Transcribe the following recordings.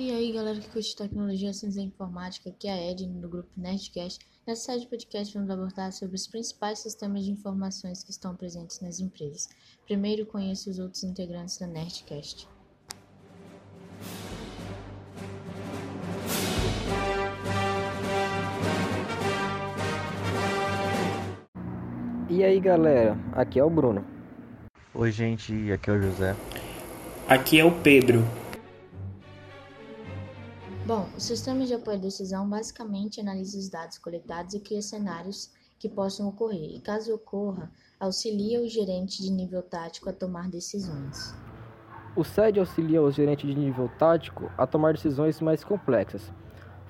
E aí, galera que curte tecnologia, ciência e informática, aqui é a Edna do grupo Nerdcast. Nessa série de podcast vamos abordar sobre os principais sistemas de informações que estão presentes nas empresas. Primeiro, conheça os outros integrantes da Nerdcast. E aí, galera, aqui é o Bruno. Oi, gente, aqui é o José. Aqui é o Pedro. Bom, o sistema de apoio à decisão basicamente analisa os dados coletados e cria cenários que possam ocorrer, e caso ocorra, auxilia o gerente de nível tático a tomar decisões. O SED auxilia o gerente de nível tático a tomar decisões mais complexas.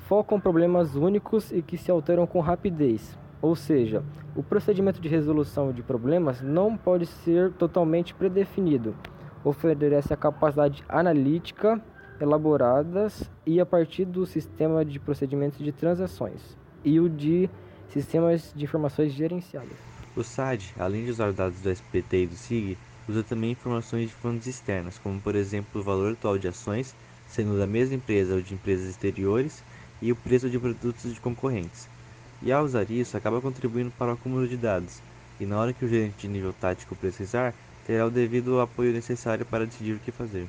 Focam problemas únicos e que se alteram com rapidez, ou seja, o procedimento de resolução de problemas não pode ser totalmente predefinido. Oferece a capacidade analítica elaboradas e a partir do sistema de procedimentos de transações e o de sistemas de informações gerenciadas. O SAD, além de usar dados do SPT e do SIG, usa também informações de fontes externas, como por exemplo o valor atual de ações, sendo da mesma empresa ou de empresas exteriores, e o preço de produtos de concorrentes. E ao usar isso, acaba contribuindo para o acúmulo de dados, e na hora que o gerente de nível tático precisar, terá o devido apoio necessário para decidir o que fazer.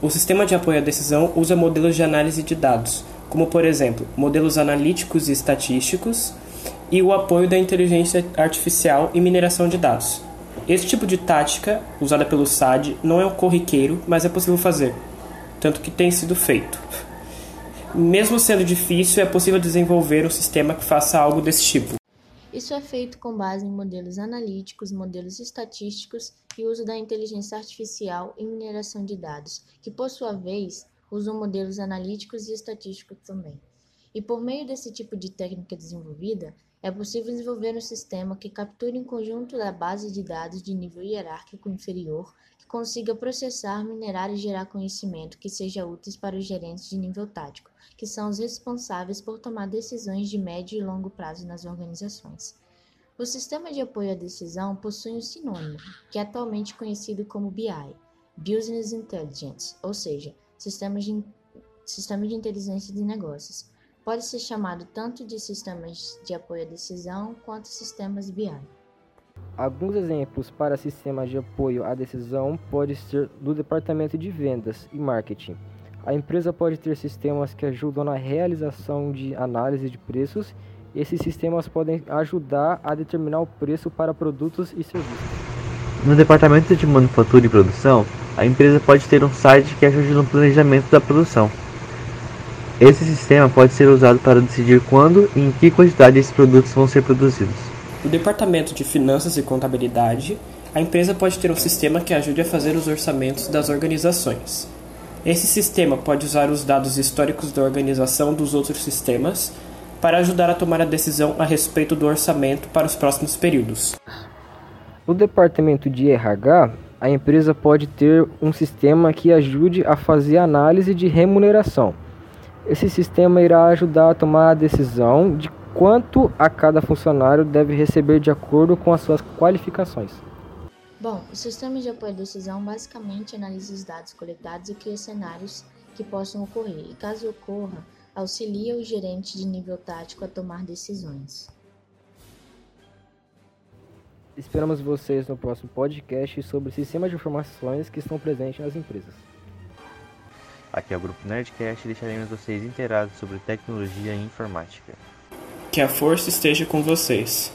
O sistema de apoio à decisão usa modelos de análise de dados, como por exemplo, modelos analíticos e estatísticos, e o apoio da inteligência artificial e mineração de dados. Esse tipo de tática, usada pelo SAD, não é o corriqueiro, mas é possível fazer, tanto que tem sido feito. Mesmo sendo difícil, é possível desenvolver um sistema que faça algo desse tipo. Isso é feito com base em modelos analíticos, modelos estatísticos e uso da inteligência artificial e mineração de dados, que por sua vez usam modelos analíticos e estatísticos também. E por meio desse tipo de técnica desenvolvida, é possível desenvolver um sistema que capture um conjunto da base de dados de nível hierárquico inferior, que consiga processar, minerar e gerar conhecimento que seja úteis para os gerentes de nível tático, que são os responsáveis por tomar decisões de médio e longo prazo nas organizações. O sistema de apoio à decisão possui um sinônimo, que é atualmente conhecido como BI, Business Intelligence, ou seja, sistema de, sistema de inteligência de negócios. Pode ser chamado tanto de sistemas de apoio à decisão quanto sistemas BI. Alguns exemplos para sistemas de apoio à decisão podem ser do departamento de vendas e marketing. A empresa pode ter sistemas que ajudam na realização de análise de preços. Esses sistemas podem ajudar a determinar o preço para produtos e serviços. No departamento de manufatura e produção, a empresa pode ter um site que ajude no planejamento da produção. Esse sistema pode ser usado para decidir quando e em que quantidade esses produtos vão ser produzidos. No departamento de finanças e contabilidade, a empresa pode ter um sistema que ajude a fazer os orçamentos das organizações. Esse sistema pode usar os dados históricos da organização dos outros sistemas para ajudar a tomar a decisão a respeito do orçamento para os próximos períodos. No departamento de RH, a empresa pode ter um sistema que ajude a fazer análise de remuneração. Esse sistema irá ajudar a tomar a decisão de quanto a cada funcionário deve receber de acordo com as suas qualificações. Bom, o sistema de apoio à decisão basicamente analisa os dados coletados e cria cenários que possam ocorrer, e caso ocorra, auxilia o gerente de nível tático a tomar decisões. Esperamos vocês no próximo podcast sobre sistemas de informações que estão presentes nas empresas. Aqui é o Grupo Nerdcast e deixaremos vocês inteirados sobre tecnologia e informática. Que a força esteja com vocês.